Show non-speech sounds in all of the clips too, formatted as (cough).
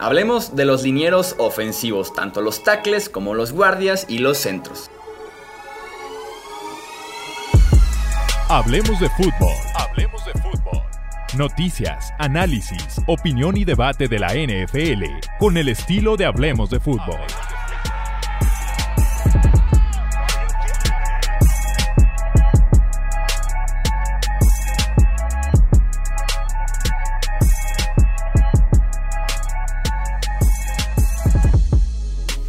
Hablemos de los linieros ofensivos, tanto los tackles como los guardias y los centros. Hablemos de fútbol. Hablemos de fútbol. Noticias, análisis, opinión y debate de la NFL con el estilo de Hablemos de fútbol.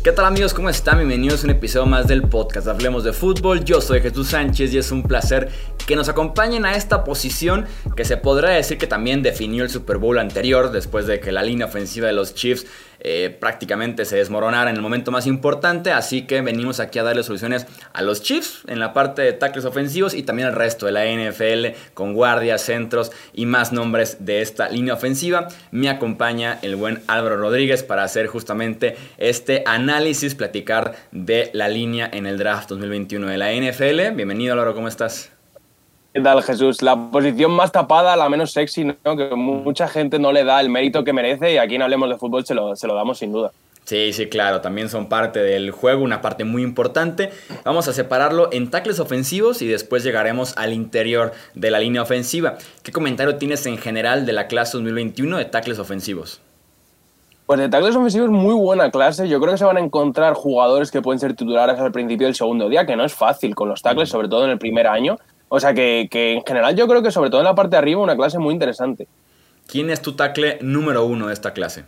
¿Qué tal amigos? ¿Cómo están? Bienvenidos a un episodio más del podcast Hablemos de Fútbol. Yo soy Jesús Sánchez y es un placer que nos acompañen a esta posición que se podrá decir que también definió el Super Bowl anterior después de que la línea ofensiva de los Chiefs eh, prácticamente se desmoronara en el momento más importante. Así que venimos aquí a darle soluciones a los Chiefs en la parte de tackles ofensivos y también al resto de la NFL con guardias, centros y más nombres de esta línea ofensiva. Me acompaña el buen Álvaro Rodríguez para hacer justamente este análisis, platicar de la línea en el draft 2021 de la NFL. Bienvenido Álvaro, ¿cómo estás? ¿Qué tal, Jesús? La posición más tapada, la menos sexy, ¿no? que mucha gente no le da el mérito que merece y aquí en Hablemos de Fútbol se lo, se lo damos sin duda. Sí, sí, claro, también son parte del juego, una parte muy importante. Vamos a separarlo en tackles ofensivos y después llegaremos al interior de la línea ofensiva. ¿Qué comentario tienes en general de la clase 2021 de tackles ofensivos? Pues de tackles ofensivos muy buena clase. Yo creo que se van a encontrar jugadores que pueden ser titulares al principio del segundo día, que no es fácil con los tackles, sobre todo en el primer año. O sea que, en general yo creo que sobre todo en la parte de arriba una clase muy interesante. ¿Quién es tu tackle número uno de esta clase?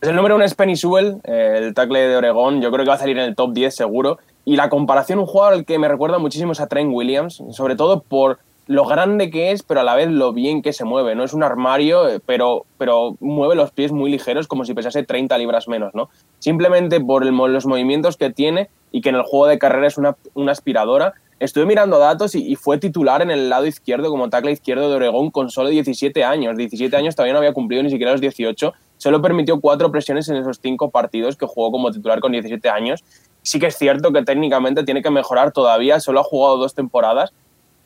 Pues el número uno es Penny Sewell, el tackle de Oregón. Yo creo que va a salir en el top 10 seguro. Y la comparación, un jugador al que me recuerda muchísimo es a Trent Williams, sobre todo por lo grande que es, pero a la vez lo bien que se mueve. No es un armario, eh, pero, pero mueve los pies muy ligeros como si pesase 30 libras menos, ¿no? Simplemente por los movimientos que tiene y que en el juego de carrera es una, una aspiradora Estuve mirando datos y, fue titular en el lado izquierdo como tackle izquierdo de Oregón con solo 17 años. 17 años todavía no había cumplido ni siquiera los 18. Solo permitió cuatro presiones en esos cinco partidos que jugó como titular con 17 años. Sí que es cierto que técnicamente tiene que mejorar todavía. Solo ha jugado dos temporadas,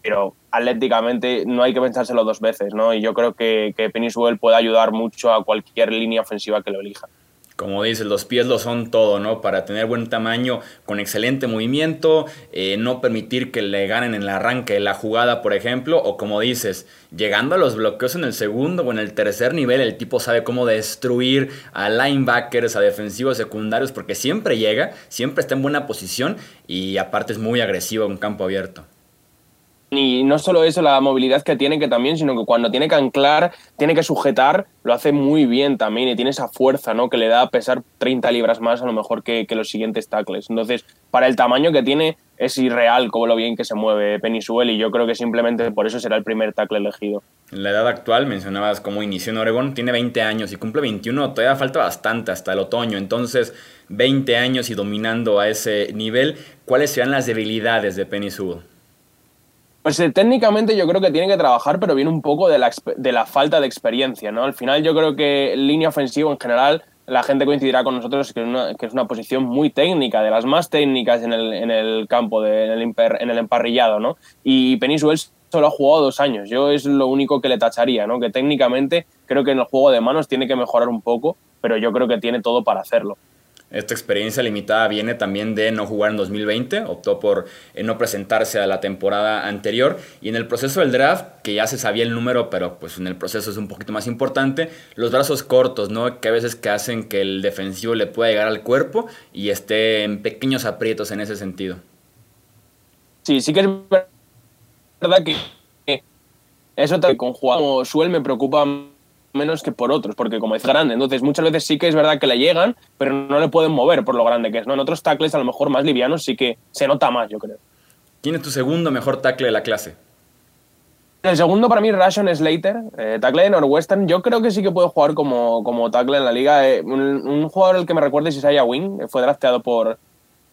pero atléticamente no hay que pensárselo dos veces, ¿no? Y yo creo que, que puede ayudar mucho a cualquier línea ofensiva que lo elija como dices, los pies lo son todo, ¿no? Para tener buen tamaño, con excelente movimiento, eh, no permitir que le ganen en el arranque de la jugada, por ejemplo, o como dices, llegando a los bloqueos en el segundo o en el tercer nivel, el tipo sabe cómo destruir a linebackers, a defensivos secundarios, porque siempre llega, siempre está en buena posición y aparte es muy agresivo en campo abierto. Y no solo eso, la movilidad que tiene, que también, sino que cuando tiene que anclar, tiene que sujetar, lo hace muy bien también y tiene esa fuerza, ¿no? Que le da a pesar 30 libras más a lo mejor que, los siguientes tackles. Entonces, para el tamaño que tiene, es irreal como lo bien que se mueve Penisuel y yo creo que simplemente por eso será el primer tackle elegido. En la edad actual, mencionabas cómo inició en Oregón, tiene 20 años y cumple 21, todavía falta bastante hasta el otoño, entonces 20 años y dominando a ese nivel, ¿cuáles serán las debilidades de Penny pues eh, técnicamente yo creo que tiene que trabajar, pero viene un poco de la, de la falta de experiencia, ¿no? Al final yo creo que línea ofensiva en general, la gente coincidirá con nosotros que es una, que es una posición muy técnica, de las más técnicas en el, en el campo, de, en, el en el emparrillado, ¿no? Y Penisuel solo ha jugado dos años, yo es lo único que le tacharía, ¿no? Que técnicamente creo que en el juego de manos tiene que mejorar un poco, pero yo creo que tiene todo para hacerlo. Esta experiencia limitada viene también de no jugar en 2020, optó por eh, no presentarse a la temporada anterior y en el proceso del draft, que ya se sabía el número, pero pues en el proceso es un poquito más importante, los brazos cortos, ¿no? Que a veces que hacen que el defensivo le pueda llegar al cuerpo y esté en pequeños aprietos en ese sentido. Sí, sí que es verdad que eso con jugador Suel me preocupa menos que por otros, porque como es grande, entonces muchas veces sí que es verdad que le llegan, pero no le pueden mover por lo grande que es. ¿no? En otros tackles, a lo mejor más livianos, sí que se nota más, yo creo. ¿Quién es tu segundo mejor tackle de la clase? El segundo para mí, Ration Slater, eh, tackle de Northwestern. Yo creo que sí que puede jugar como, como tackle en la liga. Eh, un, jugador el que me recuerda es Isaiah Wing, fue drafteado por,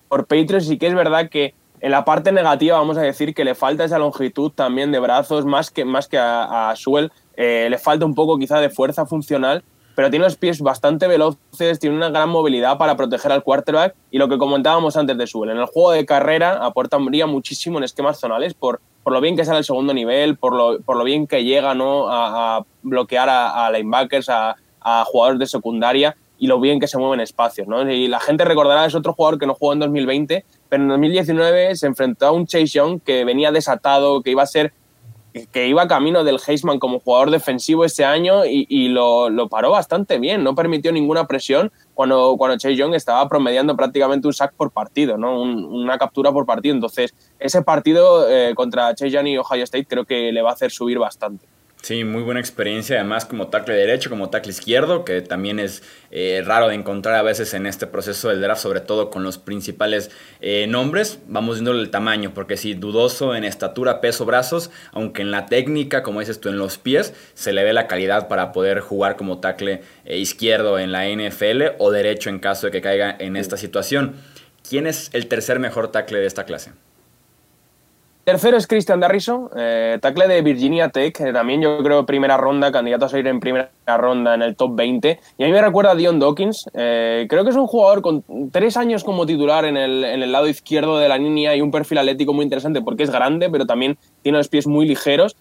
por Patriots y que es verdad que en la parte negativa vamos a decir que le falta esa longitud también de brazos, más que, más que a, a Suel. Eh, le falta un poco quizá de fuerza funcional, pero tiene los pies bastante veloces, tiene una gran movilidad para proteger al quarterback y lo que comentábamos antes de Suel, en el juego de carrera aportaría muchísimo en esquemas zonales por, por lo bien que sale el segundo nivel, por lo, por lo bien que llega ¿no? a, bloquear a, linebackers, a, a jugadores de secundaria y lo bien que se mueven espacios. ¿no? Y la gente recordará, es otro jugador que no jugó en 2020, pero en 2019 se enfrentó a un Chase Young que venía desatado, que iba a ser que iba camino del Heisman como jugador defensivo ese año y, lo, paró bastante bien, no permitió ninguna presión cuando, cuando Chase Young estaba promediando prácticamente un sack por partido, ¿no? una captura por partido. Entonces, ese partido eh, contra Chase Young y Ohio State creo que le va a hacer subir bastante. Sí, muy buena experiencia, además como tackle derecho, como tackle izquierdo, que también es eh, raro de encontrar a veces en este proceso del draft, sobre todo con los principales eh, nombres. Vamos viendo el tamaño, porque sí, dudoso en estatura, peso, brazos, aunque en la técnica, como dices tú, en los pies, se le ve la calidad para poder jugar como tackle eh, izquierdo en la NFL o derecho en caso de que caiga en esta situación. ¿Quién es el tercer mejor tackle de esta clase? Tercero es Christian Darrison, eh, de Virginia Tech, también yo creo primera ronda, candidato a salir en primera ronda en el top 20. Y a mí me recuerda a Dion Dawkins, eh, creo que es un jugador con tres años como titular en el, en el, lado izquierdo de la línea y un perfil atlético muy interesante porque es grande, pero también tiene los pies muy ligeros.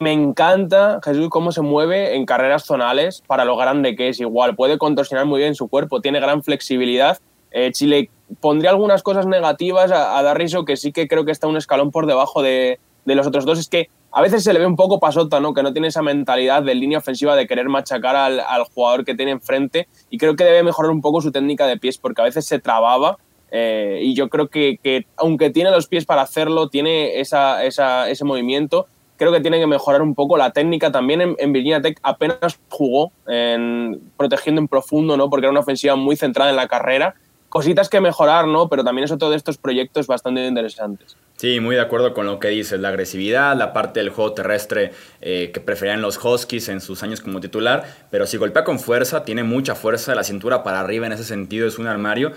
Me encanta Jesús cómo se mueve en carreras zonales para lo grande que es. Igual puede contorsionar muy bien su cuerpo, tiene gran flexibilidad. Eh, Chile pondría algunas cosas negativas a, a que sí que creo que está un escalón por debajo de, los otros dos. Es que a veces se le ve un poco pasota, ¿no? Que no tiene esa mentalidad de línea ofensiva de querer machacar al, jugador que tiene enfrente. Y creo que debe mejorar un poco su técnica de pies, porque a veces se trababa. Eh, y yo creo que, aunque tiene los pies para hacerlo, tiene esa, ese movimiento. Creo que tiene que mejorar un poco la técnica. También en, en, Virginia Tech apenas jugó en, protegiendo en profundo, ¿no? Porque era una ofensiva muy centrada en la carrera cositas que mejorar, ¿no? Pero también es otro de estos proyectos bastante interesantes. Sí, muy de acuerdo con lo que dices, la agresividad, la parte del juego terrestre eh, que preferían los Huskies en sus años como titular, pero si golpea con fuerza, tiene mucha fuerza, la cintura para arriba en ese sentido es un armario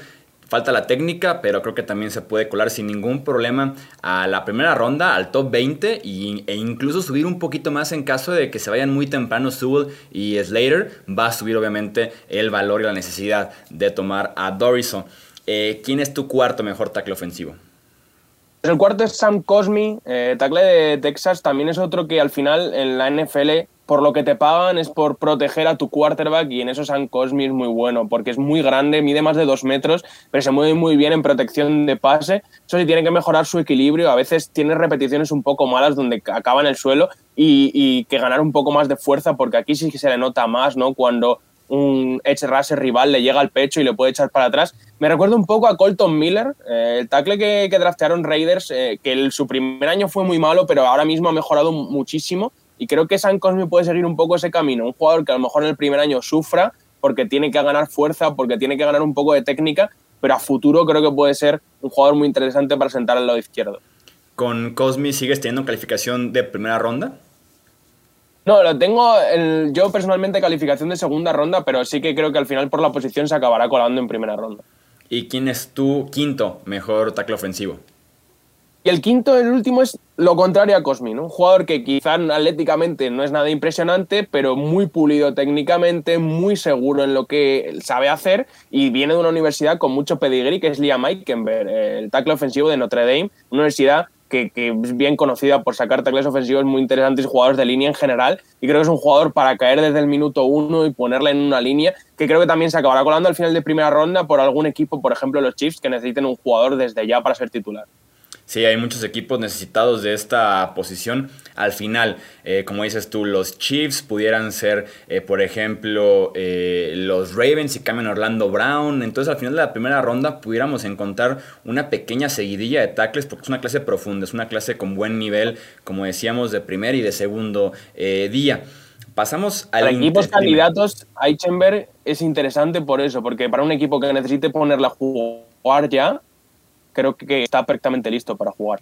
Falta la técnica, pero creo que también se puede colar sin ningún problema a la primera ronda, al top 20 e incluso subir un poquito más en caso de que se vayan muy temprano Sewell y Slater. Va a subir obviamente el valor y la necesidad de tomar a Dorison. Eh, ¿Quién es tu cuarto mejor tackle ofensivo? El cuarto es Sam Cosmi, eh, tackle de Texas. También es otro que al final en la NFL por lo que te pagan es por proteger a tu quarterback y en eso San Cosmi es muy bueno porque es muy grande, mide más de dos metros, pero se mueve muy bien en protección de pase. Eso sí, tiene que mejorar su equilibrio. A veces tiene repeticiones un poco malas donde acaba en el suelo y, que ganar un poco más de fuerza porque aquí sí que se le nota más, ¿no? Cuando un edge rusher rival le llega al pecho y le puede echar para atrás. Me recuerda un poco a Colton Miller, eh, el tackle que, draftearon Raiders, eh, que su primer año fue muy malo, pero ahora mismo ha mejorado muchísimo y creo que San Cosme puede seguir un poco ese camino. Un jugador que a lo mejor en el primer año sufra porque tiene que ganar fuerza, porque tiene que ganar un poco de técnica, pero a futuro creo que puede ser un jugador muy interesante para sentar al lado izquierdo. ¿Con Cosme sigues teniendo calificación de primera ronda? No, lo tengo yo personalmente calificación de segunda ronda, pero sí que creo que al final por la posición se acabará colando en primera ronda. ¿Y quién es tu quinto mejor tackle ofensivo? Y el quinto, el último, es lo contrario a Cosmi, Un jugador que quizá atléticamente no es nada impresionante, pero muy pulido técnicamente, muy seguro en lo que sabe hacer y viene de una universidad con mucho pedigrí, que es Liam Eikenberg, el tackle ofensivo de Notre Dame, una universidad que, es bien conocida por sacar tackles ofensivos muy interesantes jugadores de línea en general. Y creo que es un jugador para caer desde el minuto uno y ponerle en una línea, que creo que también se acabará colando al final de primera ronda por algún equipo, por ejemplo los Chiefs, que necesiten un jugador desde ya para ser titular. Sí, hay muchos equipos necesitados de esta posición. Al final, eh, como dices tú, los Chiefs pudieran ser, eh, por ejemplo, eh, los Ravens y cambian Orlando Brown. Entonces, al final de la primera ronda, pudiéramos encontrar una pequeña seguidilla de tackles, porque es una clase profunda, es una clase con buen nivel, como decíamos, de primer y de segundo día. Pasamos a Para equipos candidatos, Eichenberg es interesante por eso, porque para un equipo que necesite ponerla a jugar ya, creo que está perfectamente listo para jugar.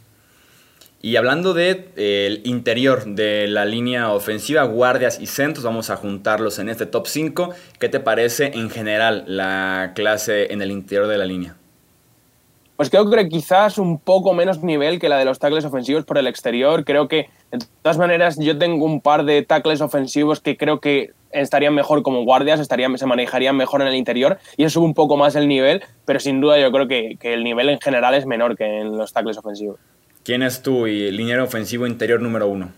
Y hablando del de, interior de la línea ofensiva, guardias y centros, vamos a juntarlos en este top 5. ¿Qué te parece en general la clase en el interior de la línea? Pues creo que quizás un poco menos nivel que la de los tackles ofensivos por el exterior. Creo que, de todas maneras, yo tengo un par de tackles ofensivos que creo que estarían mejor como guardias, estarían, se manejarían mejor en el interior y eso sube un poco más el nivel, pero sin duda yo creo que, el nivel en general es menor que en los tackles ofensivos. ¿Quién es tu liniero ofensivo interior número uno?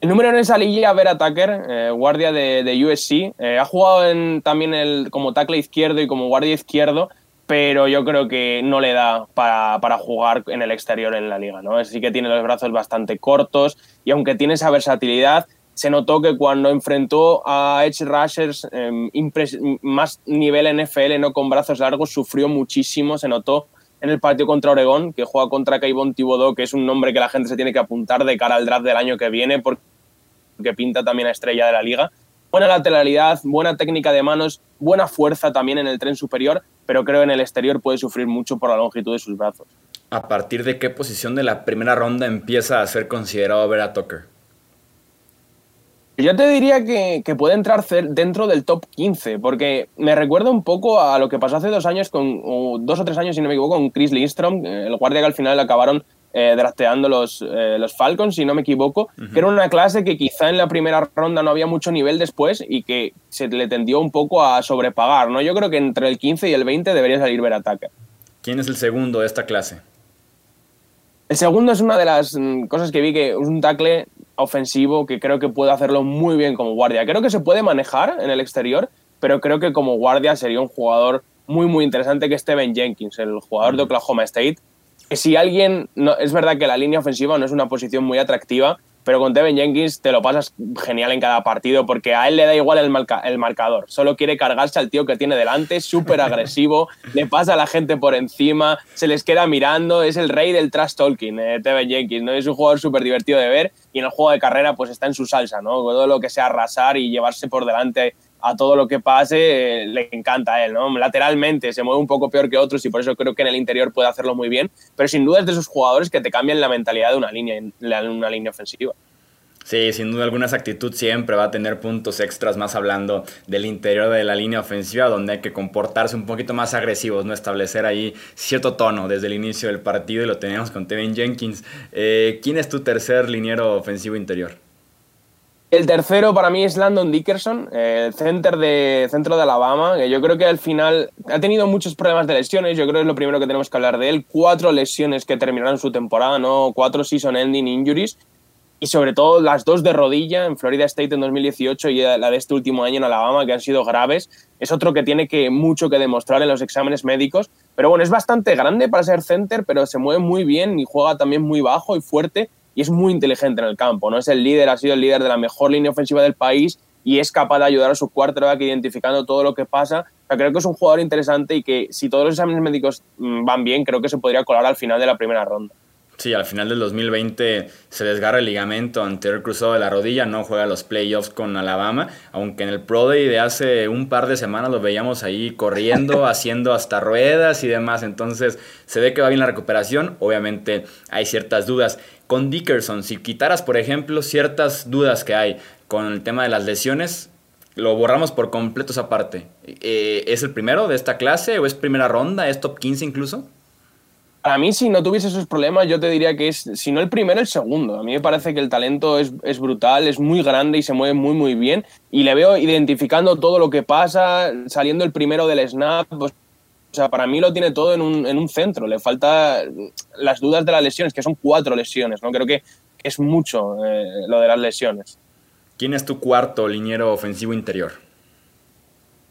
El número en esa liguilla, Vera Tucker, eh, guardia de, USC, eh, ha jugado en, también el, como tackle izquierdo y como guardia izquierdo, pero yo creo que no le da para, jugar en el exterior en la liga. ¿no? Sí que tiene los brazos bastante cortos y aunque tiene esa versatilidad, se notó que cuando enfrentó a Edge Rushers em, más nivel NFL, no con brazos largos, sufrió muchísimo, se notó en el partido contra Oregón, que juega contra Caibon Thibodeau, que es un nombre que la gente se tiene que apuntar de cara al draft del año que viene, porque pinta también a estrella de la liga. Buena lateralidad, buena técnica de manos, buena fuerza también en el tren superior, pero creo en el exterior puede sufrir mucho por la longitud de sus brazos. ¿A partir de qué posición de la primera ronda empieza a ser considerado Vera Tucker? Yo te diría que, puede entrar dentro del top 15, porque me recuerda un poco a lo que pasó hace dos años, con, o dos o tres años, si no me equivoco, con Chris Lindstrom, el guardia que al final acabaron eh, drafteando los, eh, los Falcons, si no me equivoco, que era una clase que quizá en la primera ronda no había mucho nivel después y que se le tendió un poco a sobrepagar. ¿no? Yo creo que entre el 15 y el 20 debería salir ver ataque. ¿Quién es el segundo de esta clase? El segundo es una de las mm, cosas que vi que es un tackle ofensivo que creo que puede hacerlo muy bien como guardia. Creo que se puede manejar en el exterior, pero creo que como guardia sería un jugador muy, muy interesante que Steven Jenkins, el jugador de Oklahoma State. Que si alguien, no, es verdad que la línea ofensiva no es una posición muy atractiva, pero con Steven Jenkins te lo pasas genial en cada partido porque a él le da igual el, el marcador. Solo quiere cargarse al tío que tiene delante, súper agresivo, (laughs) le pasa a la gente por encima, se les queda mirando, es el rey del trash talking, eh, Jenkins, ¿no? Es un jugador súper divertido de ver y en el juego de carrera pues está en su salsa, ¿no? Todo lo que sea arrasar y llevarse por delante a todo lo que pase, eh, le encanta a él, ¿no? Lateralmente se mueve un poco peor que otros y por eso creo que en el interior puede hacerlo muy bien, pero sin duda es de esos jugadores que te cambian la mentalidad de una línea, una línea ofensiva. Sí, sin duda alguna esa actitud siempre va a tener puntos extras más hablando del interior de la línea ofensiva donde hay que comportarse un poquito más agresivos, no establecer ahí cierto tono desde el inicio del partido y lo tenemos con Tevin Jenkins. Eh, ¿Quién es tu tercer liniero ofensivo interior? El tercero para mí es Landon Dickerson, el center de, centro de Alabama, que yo creo que al final ha tenido muchos problemas de lesiones, yo creo que es lo primero que tenemos que hablar de él. Cuatro lesiones que terminaron su temporada, ¿no? Cuatro season ending injuries y sobre todo las dos de rodilla en Florida State en 2018 y la de este último año en Alabama que han sido graves. Es otro que tiene que, mucho que demostrar en los exámenes médicos. Pero bueno, es bastante grande para ser center, pero se mueve muy bien y juega también muy bajo y fuerte y es muy inteligente en el campo. ¿no? Es el líder, ha sido el líder de la mejor línea ofensiva del país y es capaz de ayudar a su quarterback identificando todo lo que pasa. creo que es un jugador interesante y que si todos los exámenes médicos mm, van bien, creo que se podría colar al final de la primera ronda. Sí, al final del 2020 se desgarra el ligamento anterior cruzado de la rodilla, no juega los playoffs con Alabama, aunque en el Pro Day de hace un par de semanas lo veíamos ahí corriendo, (laughs) haciendo hasta ruedas y demás, entonces se ve que va bien la recuperación, obviamente hay ciertas dudas. Con Dickerson, si quitaras, por ejemplo, ciertas dudas que hay con el tema de las lesiones, lo borramos por completo esa parte. Eh, ¿Es el primero de esta clase o es primera ronda? ¿Es top 15 incluso? Para mí, si no tuviese esos problemas, yo te diría que es, si no el primero, el segundo. A mí me parece que el talento es, brutal, es muy grande y se mueve muy, muy bien. Y le veo identificando todo lo que pasa, saliendo el primero del snap. Pues, o sea, para mí lo tiene todo en un, en un centro. Le falta las dudas de las lesiones, que son cuatro lesiones. ¿no? Creo que es mucho eh, lo de las lesiones. ¿Quién es tu cuarto liniero ofensivo interior?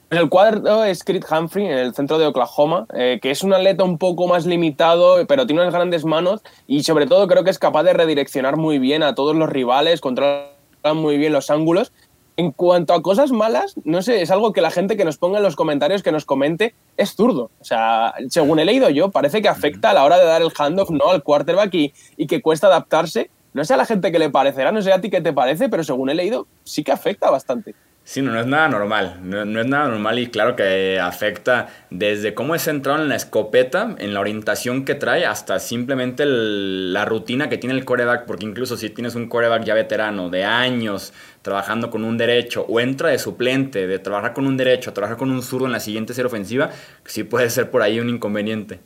En el cuadro es Creed Humphrey, en el centro de Oklahoma, eh, que es un atleta un poco más limitado, pero tiene unas grandes manos y sobre todo creo que es capaz de redireccionar muy bien a todos los rivales, controla muy bien los ángulos. En cuanto a cosas malas, no sé, es algo que la gente que nos ponga en los comentarios, que nos comente, es zurdo. O sea, según he leído yo, parece que afecta a la hora de dar el handoff ¿no? al quarterback y, y que cuesta adaptarse. No sé a la gente que le parecerá, no sé a ti qué te parece, pero según he leído, sí que afecta bastante. Sí, no, es nada normal, no, es nada normal y claro que afecta desde cómo es centrado en la escopeta, en la orientación que trae, hasta simplemente la rutina que tiene el coreback, porque incluso si tienes un coreback ya veterano de años trabajando con un derecho o entra de suplente, de trabajar con un derecho, trabajar con un zurdo en la siguiente serie ofensiva, sí puede ser por ahí un inconveniente.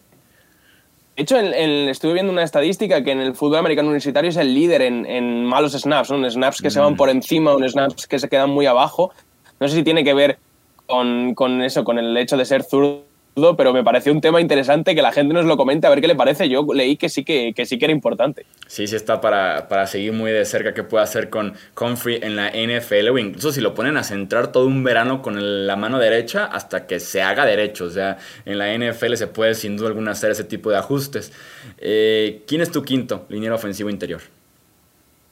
De hecho, estuve viendo una estadística que en el fútbol americano universitario es el líder en, malos snaps, ¿no? snaps que se van mm. por encima, o snaps que se quedan muy abajo. No sé si tiene que ver con, eso, con el hecho de ser zurdo pero me pareció un tema interesante que la gente nos lo comente a ver qué le parece. Yo leí que sí que, que sí que era importante. Sí, sí está para, para seguir muy de cerca qué puede hacer con Comfrey en la NFL o incluso si lo ponen a centrar todo un verano con la mano derecha hasta que se haga derecho. O sea, en la NFL se puede sin duda alguna hacer ese tipo de ajustes. Eh, ¿Quién es tu quinto liniero ofensivo interior?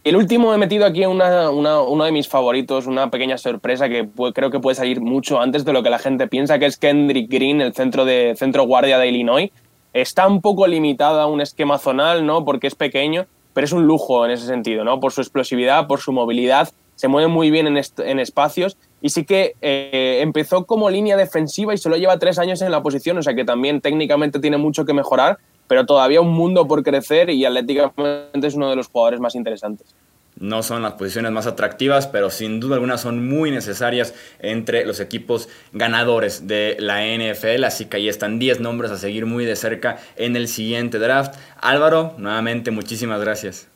El último he metido aquí una, uno de mis favoritos, una pequeña sorpresa que creo que puede salir mucho antes de lo que la gente piensa, que es Kendrick Green, el centro, de, centro guardia de Illinois. Está un poco limitado a un esquema zonal, ¿no? Porque es pequeño, pero es un lujo en ese sentido, ¿no? Por su explosividad, por su movilidad, se mueve muy bien en, en espacios y sí que eh, empezó como línea defensiva y solo lleva tres años en la posición, o sea que también técnicamente tiene mucho que mejorar, pero todavía un mundo por crecer y atléticamente es uno de los jugadores más interesantes. No son las posiciones más atractivas, pero sin duda alguna son muy necesarias entre los equipos ganadores de la NFL. Así que ahí están 10 nombres a seguir muy de cerca en el siguiente draft. Álvaro, nuevamente muchísimas gracias.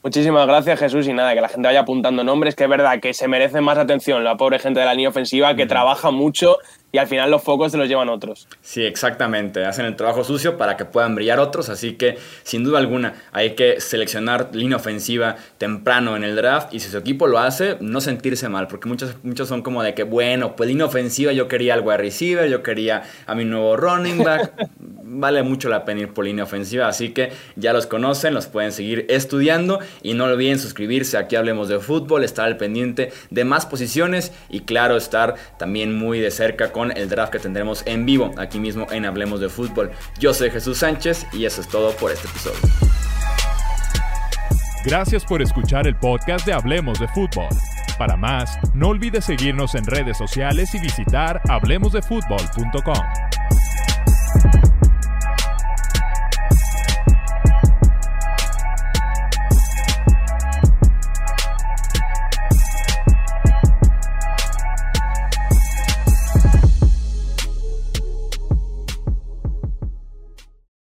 Muchísimas gracias Jesús y nada, que la gente vaya apuntando nombres, que es verdad que se merece más atención la pobre gente de la línea ofensiva que trabaja mucho y al final los focos se los llevan otros. Sí, exactamente. Hacen el trabajo sucio para que puedan brillar otros. Así que, sin duda alguna, hay que seleccionar línea ofensiva temprano en el draft. Y si su equipo lo hace, no sentirse mal. Porque muchos, muchos son como de que, bueno, pues línea ofensiva yo quería al wide receiver, yo quería a mi nuevo running back. (laughs) vale mucho la pena ir por línea ofensiva. Así que ya los conocen, los pueden seguir estudiando. Y no olviden suscribirse. Aquí hablemos de fútbol, estar al pendiente de más posiciones. Y claro, estar también muy de cerca con el draft que tendremos en vivo aquí mismo en Hablemos de Fútbol. Yo soy Jesús Sánchez y eso es todo por este episodio. Gracias por escuchar el podcast de Hablemos de Fútbol. Para más, no olvides seguirnos en redes sociales y visitar hablemosdefutbol.com.